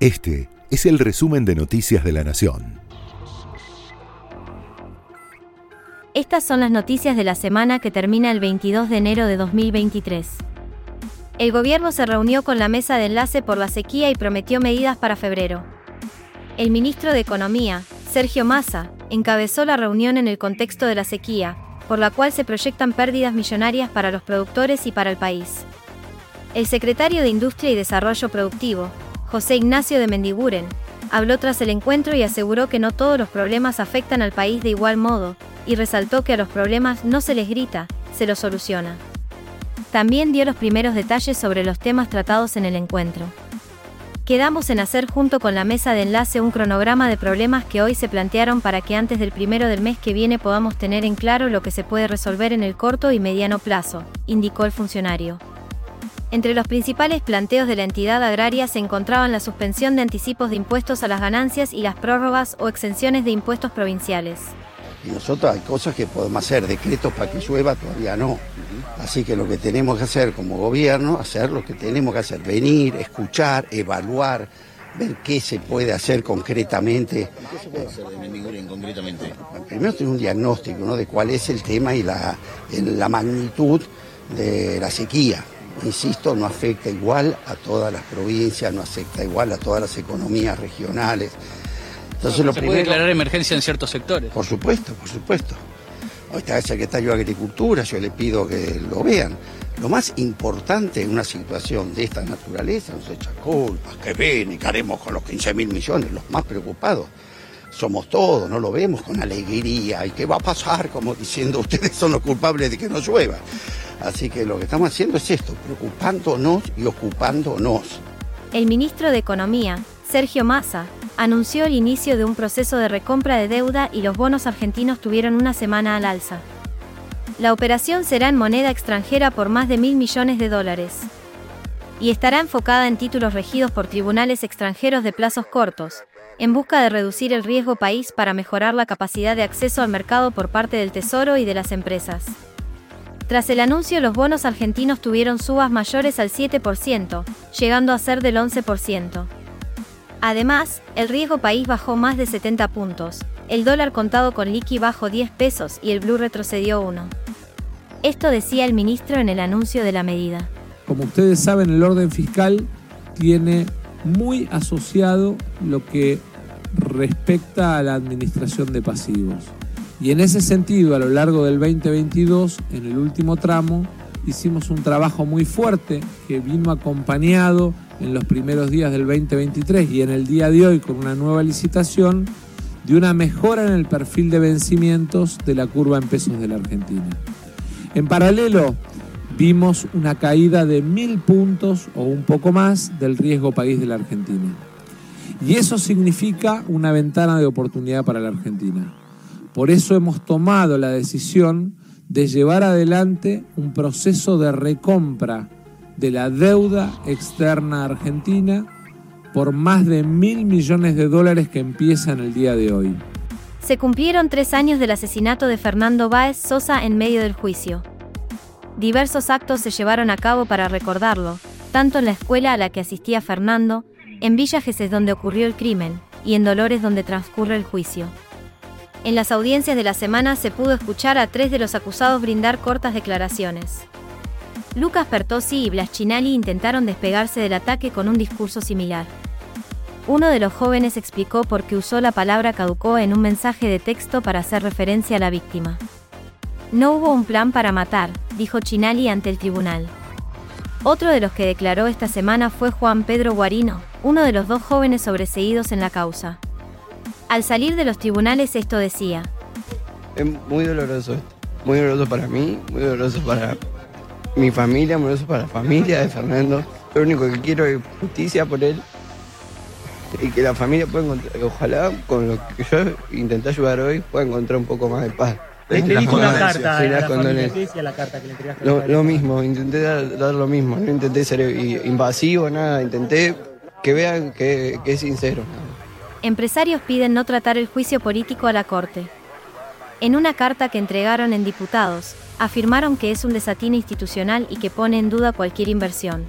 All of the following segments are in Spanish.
Este es el resumen de Noticias de la Nación. Estas son las noticias de la semana que termina el 22 de enero de 2023. El gobierno se reunió con la mesa de enlace por la sequía y prometió medidas para febrero. El ministro de Economía, Sergio Massa, encabezó la reunión en el contexto de la sequía, por la cual se proyectan pérdidas millonarias para los productores y para el país. El secretario de Industria y Desarrollo Productivo, José Ignacio de Mendiguren, habló tras el encuentro y aseguró que no todos los problemas afectan al país de igual modo, y resaltó que a los problemas no se les grita, se los soluciona. También dio los primeros detalles sobre los temas tratados en el encuentro. Quedamos en hacer junto con la mesa de enlace un cronograma de problemas que hoy se plantearon para que antes del primero del mes que viene podamos tener en claro lo que se puede resolver en el corto y mediano plazo, indicó el funcionario. Entre los principales planteos de la entidad agraria se encontraban la suspensión de anticipos de impuestos a las ganancias y las prórrogas o exenciones de impuestos provinciales. Y nosotros hay cosas que podemos hacer, decretos para que llueva todavía no. Así que lo que tenemos que hacer como gobierno, hacer lo que tenemos que hacer, venir, escuchar, evaluar, ver qué se puede hacer concretamente. ¿Qué se puede hacer de concretamente? Primero tener un diagnóstico ¿no? de cuál es el tema y la, la magnitud de la sequía insisto, no afecta igual a todas las provincias, no afecta igual a todas las economías regionales. Entonces, lo ¿Se puede declarar emergencia en ciertos sectores? Por supuesto, por supuesto. Hoy está el secretario de Agricultura, yo le pido que lo vean. Lo más importante en una situación de esta naturaleza, no se echa culpas, que ven y que haremos con los 15 mil millones, los más preocupados somos todos, no lo vemos con alegría. ¿Y qué va a pasar? Como diciendo, ustedes son los culpables de que no llueva. Así que lo que estamos haciendo es esto, preocupándonos y ocupándonos. El ministro de Economía, Sergio Massa, anunció el inicio de un proceso de recompra de deuda y los bonos argentinos tuvieron una semana al alza. La operación será en moneda extranjera por más de mil millones de dólares. Y estará enfocada en títulos regidos por tribunales extranjeros de plazos cortos, en busca de reducir el riesgo país para mejorar la capacidad de acceso al mercado por parte del Tesoro y de las empresas. Tras el anuncio, los bonos argentinos tuvieron subas mayores al 7%, llegando a ser del 11%. Además, el riesgo país bajó más de 70 puntos, el dólar contado con liqui bajó 10 pesos y el blue retrocedió 1. Esto decía el ministro en el anuncio de la medida. Como ustedes saben, el orden fiscal tiene muy asociado lo que respecta a la administración de pasivos. Y en ese sentido, a lo largo del 2022, en el último tramo, hicimos un trabajo muy fuerte que vino acompañado en los primeros días del 2023 y en el día de hoy con una nueva licitación de una mejora en el perfil de vencimientos de la curva en pesos de la Argentina. En paralelo, vimos una caída de mil puntos o un poco más del riesgo país de la Argentina. Y eso significa una ventana de oportunidad para la Argentina. Por eso hemos tomado la decisión de llevar adelante un proceso de recompra de la deuda externa argentina por más de mil millones de dólares que empieza en el día de hoy. Se cumplieron tres años del asesinato de Fernando Báez Sosa en medio del juicio. Diversos actos se llevaron a cabo para recordarlo, tanto en la escuela a la que asistía Fernando, en Villa Gesés donde ocurrió el crimen, y en Dolores donde transcurre el juicio. En las audiencias de la semana se pudo escuchar a tres de los acusados brindar cortas declaraciones. Lucas Pertossi y Blas Chinali intentaron despegarse del ataque con un discurso similar. Uno de los jóvenes explicó por qué usó la palabra caducó en un mensaje de texto para hacer referencia a la víctima. No hubo un plan para matar, dijo Chinali ante el tribunal. Otro de los que declaró esta semana fue Juan Pedro Guarino, uno de los dos jóvenes sobreseídos en la causa. Al salir de los tribunales esto decía. Es muy doloroso esto, muy doloroso para mí, muy doloroso para mi familia, muy doloroso para la familia de Fernando. Lo único que quiero es justicia por él y que la familia pueda encontrar, ojalá con lo que yo intenté ayudar hoy, pueda encontrar un poco más de paz. Le escribiste una carta a la, la carta que le entregaste. Lo, lo mismo, intenté dar, dar, lo mismo, no intenté ser invasivo, nada, intenté que vean que, que es sincero. Empresarios piden no tratar el juicio político a la Corte. En una carta que entregaron en diputados, afirmaron que es un desatino institucional y que pone en duda cualquier inversión.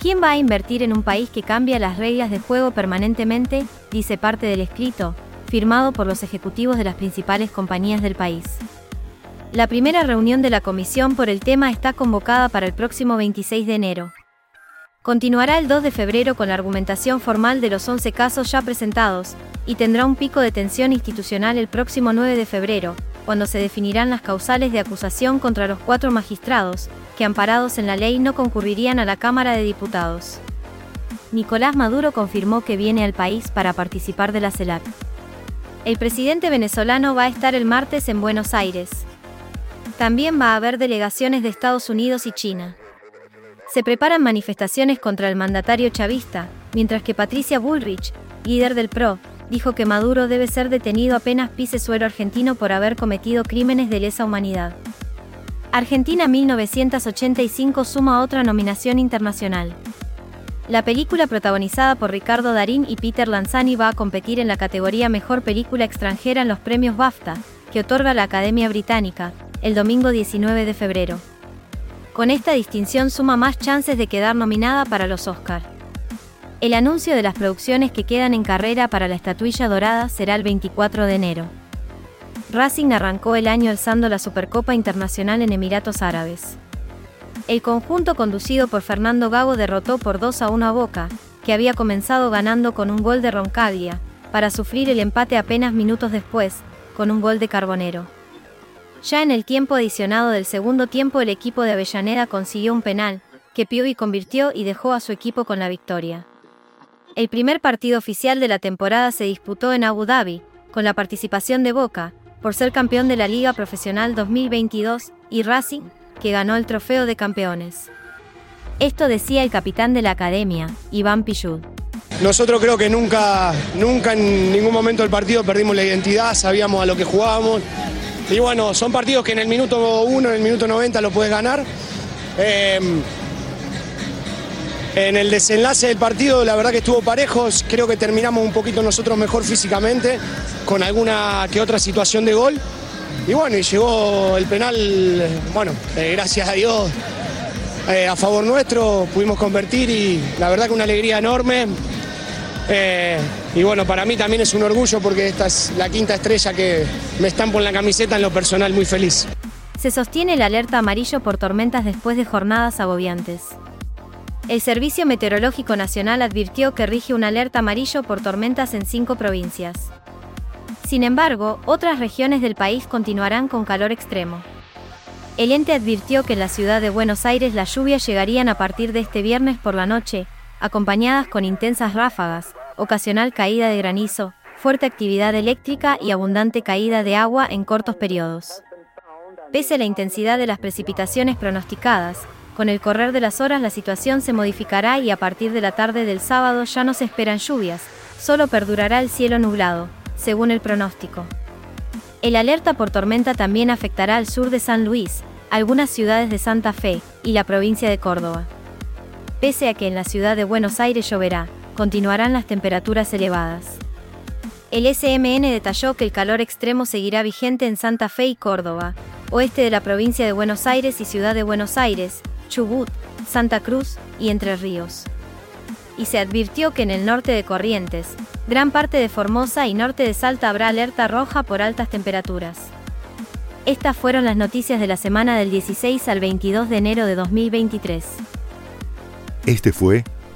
¿Quién va a invertir en un país que cambia las reglas de juego permanentemente? dice parte del escrito, firmado por los ejecutivos de las principales compañías del país. La primera reunión de la comisión por el tema está convocada para el próximo 26 de enero. Continuará el 2 de febrero con la argumentación formal de los 11 casos ya presentados, y tendrá un pico de tensión institucional el próximo 9 de febrero, cuando se definirán las causales de acusación contra los cuatro magistrados, que amparados en la ley no concurrirían a la Cámara de Diputados. Nicolás Maduro confirmó que viene al país para participar de la CELAC. El presidente venezolano va a estar el martes en Buenos Aires. También va a haber delegaciones de Estados Unidos y China. Se preparan manifestaciones contra el mandatario chavista, mientras que Patricia Bullrich, líder del PRO, dijo que Maduro debe ser detenido apenas pise suelo argentino por haber cometido crímenes de lesa humanidad. Argentina 1985 suma otra nominación internacional. La película protagonizada por Ricardo Darín y Peter Lanzani va a competir en la categoría Mejor Película Extranjera en los premios BAFTA, que otorga la Academia Británica, el domingo 19 de febrero. Con esta distinción suma más chances de quedar nominada para los Oscar. El anuncio de las producciones que quedan en carrera para la estatuilla dorada será el 24 de enero. Racing arrancó el año alzando la Supercopa Internacional en Emiratos Árabes. El conjunto conducido por Fernando Gago derrotó por 2 a 1 a Boca, que había comenzado ganando con un gol de Roncaglia, para sufrir el empate apenas minutos después, con un gol de Carbonero. Ya en el tiempo adicionado del segundo tiempo el equipo de Avellaneda consiguió un penal, que Piovi convirtió y dejó a su equipo con la victoria. El primer partido oficial de la temporada se disputó en Abu Dhabi, con la participación de Boca, por ser campeón de la Liga Profesional 2022, y Racing, que ganó el Trofeo de Campeones. Esto decía el capitán de la academia, Iván Pillud. Nosotros creo que nunca, nunca en ningún momento del partido perdimos la identidad, sabíamos a lo que jugábamos. Y bueno, son partidos que en el minuto 1, en el minuto 90 lo puedes ganar. Eh, en el desenlace del partido, la verdad que estuvo parejos, creo que terminamos un poquito nosotros mejor físicamente, con alguna que otra situación de gol. Y bueno, y llegó el penal, bueno, eh, gracias a Dios, eh, a favor nuestro, pudimos convertir y la verdad que una alegría enorme. Eh, y bueno, para mí también es un orgullo porque esta es la quinta estrella que me estampo en la camiseta en lo personal muy feliz. Se sostiene el alerta amarillo por tormentas después de jornadas agobiantes. El Servicio Meteorológico Nacional advirtió que rige un alerta amarillo por tormentas en cinco provincias. Sin embargo, otras regiones del país continuarán con calor extremo. El ente advirtió que en la ciudad de Buenos Aires las lluvias llegarían a partir de este viernes por la noche, acompañadas con intensas ráfagas, ocasional caída de granizo, fuerte actividad eléctrica y abundante caída de agua en cortos periodos. Pese a la intensidad de las precipitaciones pronosticadas, con el correr de las horas la situación se modificará y a partir de la tarde del sábado ya no se esperan lluvias, solo perdurará el cielo nublado, según el pronóstico. El alerta por tormenta también afectará al sur de San Luis, algunas ciudades de Santa Fe y la provincia de Córdoba. Pese a que en la ciudad de Buenos Aires lloverá, continuarán las temperaturas elevadas. El SMN detalló que el calor extremo seguirá vigente en Santa Fe y Córdoba, oeste de la provincia de Buenos Aires y ciudad de Buenos Aires, Chubut, Santa Cruz y Entre Ríos. Y se advirtió que en el norte de Corrientes, gran parte de Formosa y norte de Salta habrá alerta roja por altas temperaturas. Estas fueron las noticias de la semana del 16 al 22 de enero de 2023. Este fue